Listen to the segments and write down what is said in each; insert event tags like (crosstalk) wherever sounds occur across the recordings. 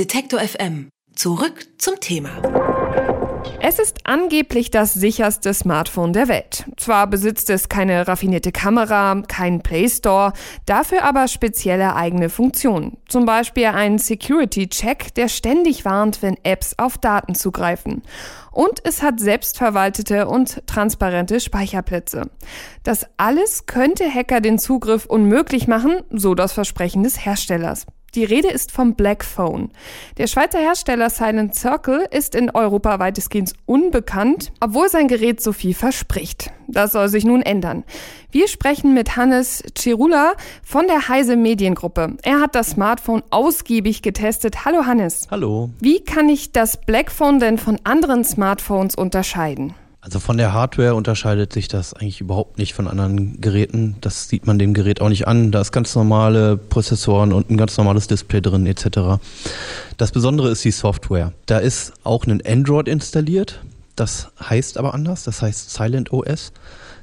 Detektor FM. Zurück zum Thema. Es ist angeblich das sicherste Smartphone der Welt. Zwar besitzt es keine raffinierte Kamera, keinen Play Store, dafür aber spezielle eigene Funktionen. Zum Beispiel einen Security-Check, der ständig warnt, wenn Apps auf Daten zugreifen. Und es hat selbstverwaltete und transparente Speicherplätze. Das alles könnte Hacker den Zugriff unmöglich machen, so das Versprechen des Herstellers. Die Rede ist vom Black Phone. Der Schweizer Hersteller Silent Circle ist in Europa weitestgehend unbekannt, obwohl sein Gerät so viel verspricht. Das soll sich nun ändern. Wir sprechen mit Hannes Cirula von der Heise Mediengruppe. Er hat das Smartphone ausgiebig getestet. Hallo Hannes. Hallo. Wie kann ich das Black Phone denn von anderen Smartphones unterscheiden? Also von der Hardware unterscheidet sich das eigentlich überhaupt nicht von anderen Geräten. Das sieht man dem Gerät auch nicht an. Da ist ganz normale Prozessoren und ein ganz normales Display drin etc. Das Besondere ist die Software. Da ist auch ein Android installiert. Das heißt aber anders. Das heißt Silent OS.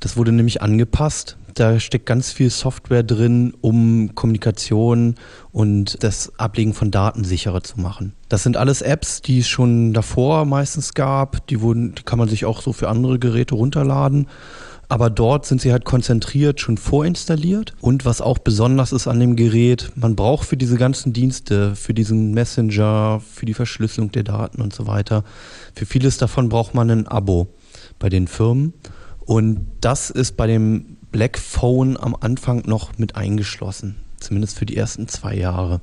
Das wurde nämlich angepasst da steckt ganz viel Software drin, um Kommunikation und das Ablegen von Daten sicherer zu machen. Das sind alles Apps, die es schon davor meistens gab. Die, wurden, die kann man sich auch so für andere Geräte runterladen. Aber dort sind sie halt konzentriert, schon vorinstalliert. Und was auch besonders ist an dem Gerät, man braucht für diese ganzen Dienste, für diesen Messenger, für die Verschlüsselung der Daten und so weiter, für vieles davon braucht man ein Abo bei den Firmen. Und das ist bei dem Black Phone am Anfang noch mit eingeschlossen, zumindest für die ersten zwei Jahre.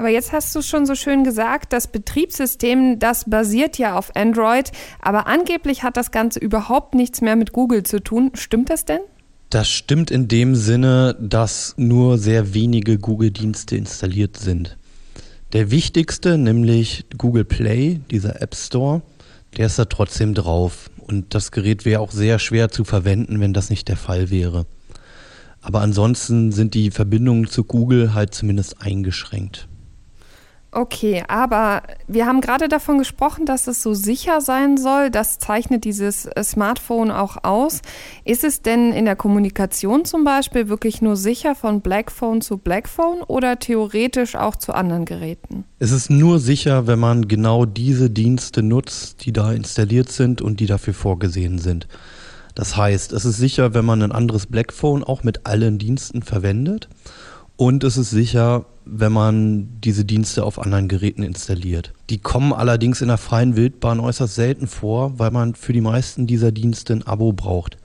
Aber jetzt hast du schon so schön gesagt, das Betriebssystem, das basiert ja auf Android, aber angeblich hat das Ganze überhaupt nichts mehr mit Google zu tun. Stimmt das denn? Das stimmt in dem Sinne, dass nur sehr wenige Google-Dienste installiert sind. Der wichtigste, nämlich Google Play, dieser App Store, der ist da trotzdem drauf. Und das Gerät wäre auch sehr schwer zu verwenden, wenn das nicht der Fall wäre. Aber ansonsten sind die Verbindungen zu Google halt zumindest eingeschränkt. Okay, aber wir haben gerade davon gesprochen, dass es so sicher sein soll. Das zeichnet dieses äh, Smartphone auch aus. Ist es denn in der Kommunikation zum Beispiel wirklich nur sicher von Blackphone zu Blackphone oder theoretisch auch zu anderen Geräten? Es ist nur sicher, wenn man genau diese Dienste nutzt, die da installiert sind und die dafür vorgesehen sind. Das heißt, es ist sicher, wenn man ein anderes Blackphone auch mit allen Diensten verwendet. Und es ist sicher, wenn man diese Dienste auf anderen Geräten installiert. Die kommen allerdings in der freien Wildbahn äußerst selten vor, weil man für die meisten dieser Dienste ein Abo braucht.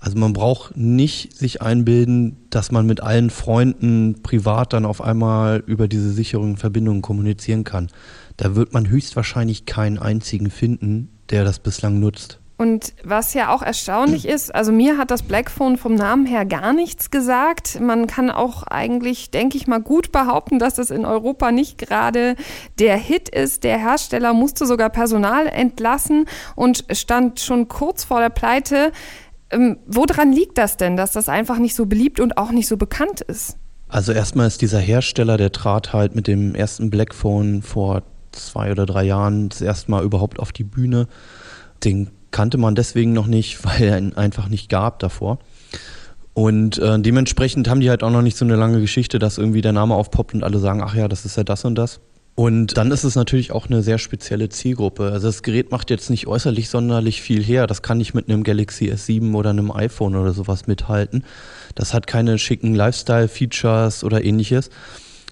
Also man braucht nicht sich einbilden, dass man mit allen Freunden privat dann auf einmal über diese sicheren Verbindungen kommunizieren kann. Da wird man höchstwahrscheinlich keinen einzigen finden, der das bislang nutzt. Und was ja auch erstaunlich ist, also mir hat das Blackphone vom Namen her gar nichts gesagt. Man kann auch eigentlich, denke ich mal, gut behaupten, dass es in Europa nicht gerade der Hit ist. Der Hersteller musste sogar Personal entlassen und stand schon kurz vor der Pleite. Ähm, woran liegt das denn, dass das einfach nicht so beliebt und auch nicht so bekannt ist? Also erstmal ist dieser Hersteller, der trat halt mit dem ersten Blackphone vor zwei oder drei Jahren das erste Mal überhaupt auf die Bühne. Den kannte man deswegen noch nicht, (laughs) weil er ihn einfach nicht gab davor. Und äh, dementsprechend haben die halt auch noch nicht so eine lange Geschichte, dass irgendwie der Name aufpoppt und alle sagen, ach ja, das ist ja das und das. Und dann ist es natürlich auch eine sehr spezielle Zielgruppe. Also das Gerät macht jetzt nicht äußerlich sonderlich viel her. Das kann nicht mit einem Galaxy S7 oder einem iPhone oder sowas mithalten. Das hat keine schicken Lifestyle-Features oder ähnliches,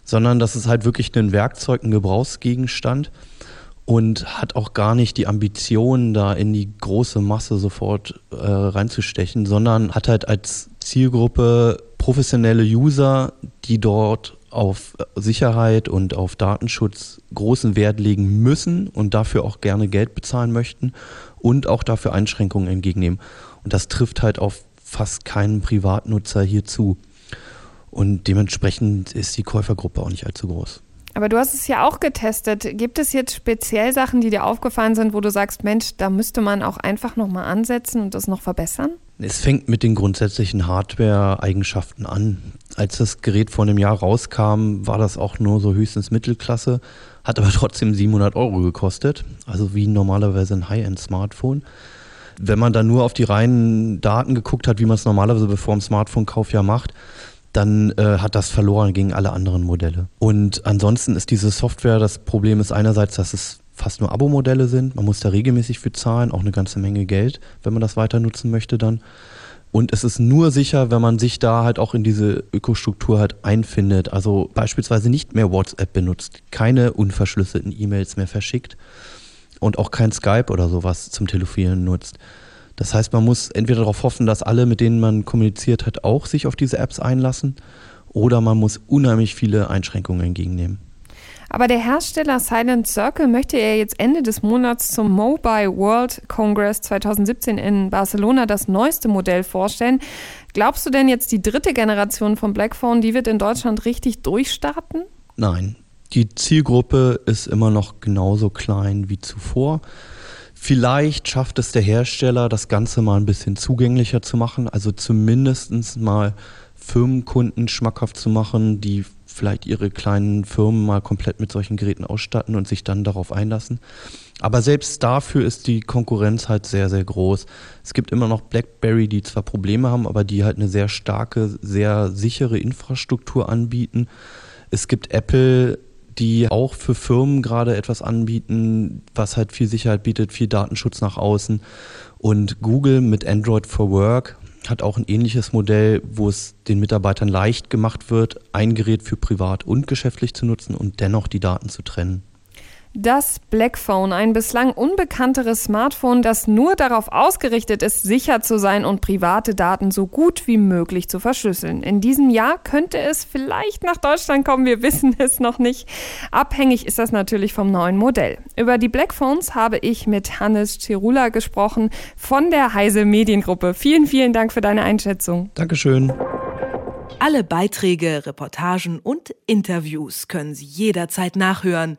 sondern das ist halt wirklich ein Werkzeug, ein Gebrauchsgegenstand und hat auch gar nicht die Ambition, da in die große Masse sofort äh, reinzustechen, sondern hat halt als Zielgruppe professionelle User, die dort auf Sicherheit und auf Datenschutz großen Wert legen müssen und dafür auch gerne Geld bezahlen möchten und auch dafür Einschränkungen entgegennehmen. Und das trifft halt auf fast keinen Privatnutzer hier zu. Und dementsprechend ist die Käufergruppe auch nicht allzu groß. Aber du hast es ja auch getestet. Gibt es jetzt speziell Sachen, die dir aufgefallen sind, wo du sagst, Mensch, da müsste man auch einfach nochmal ansetzen und das noch verbessern? Es fängt mit den grundsätzlichen Hardware-Eigenschaften an. Als das Gerät vor einem Jahr rauskam, war das auch nur so höchstens Mittelklasse, hat aber (laughs) trotzdem 700 Euro gekostet, also wie normalerweise ein High-End-Smartphone. Wenn man da nur auf die reinen Daten geguckt hat, wie man es normalerweise bevor dem Smartphone-Kauf ja macht, dann äh, hat das verloren gegen alle anderen Modelle. Und ansonsten ist diese Software, das Problem ist einerseits, dass es fast nur Abo-Modelle sind. Man muss da regelmäßig für zahlen, auch eine ganze Menge Geld, wenn man das weiter nutzen möchte dann. Und es ist nur sicher, wenn man sich da halt auch in diese Ökostruktur halt einfindet. Also beispielsweise nicht mehr WhatsApp benutzt, keine unverschlüsselten E-Mails mehr verschickt und auch kein Skype oder sowas zum Telefonieren nutzt. Das heißt, man muss entweder darauf hoffen, dass alle, mit denen man kommuniziert hat, auch sich auf diese Apps einlassen, oder man muss unheimlich viele Einschränkungen entgegennehmen. Aber der Hersteller Silent Circle möchte ja jetzt Ende des Monats zum Mobile World Congress 2017 in Barcelona das neueste Modell vorstellen. Glaubst du denn jetzt die dritte Generation von Blackphone, die wird in Deutschland richtig durchstarten? Nein, die Zielgruppe ist immer noch genauso klein wie zuvor. Vielleicht schafft es der Hersteller, das Ganze mal ein bisschen zugänglicher zu machen, also zumindest mal Firmenkunden schmackhaft zu machen, die vielleicht ihre kleinen Firmen mal komplett mit solchen Geräten ausstatten und sich dann darauf einlassen. Aber selbst dafür ist die Konkurrenz halt sehr, sehr groß. Es gibt immer noch BlackBerry, die zwar Probleme haben, aber die halt eine sehr starke, sehr sichere Infrastruktur anbieten. Es gibt Apple, die auch für Firmen gerade etwas anbieten, was halt viel Sicherheit bietet, viel Datenschutz nach außen. Und Google mit Android for Work hat auch ein ähnliches Modell, wo es den Mitarbeitern leicht gemacht wird, ein Gerät für privat und geschäftlich zu nutzen und dennoch die Daten zu trennen. Das Blackphone, ein bislang unbekannteres Smartphone, das nur darauf ausgerichtet ist, sicher zu sein und private Daten so gut wie möglich zu verschlüsseln. In diesem Jahr könnte es vielleicht nach Deutschland kommen, wir wissen (laughs) es noch nicht. Abhängig ist das natürlich vom neuen Modell. Über die Blackphones habe ich mit Hannes Cerula gesprochen von der Heise Mediengruppe. Vielen, vielen Dank für deine Einschätzung. Dankeschön. Alle Beiträge, Reportagen und Interviews können Sie jederzeit nachhören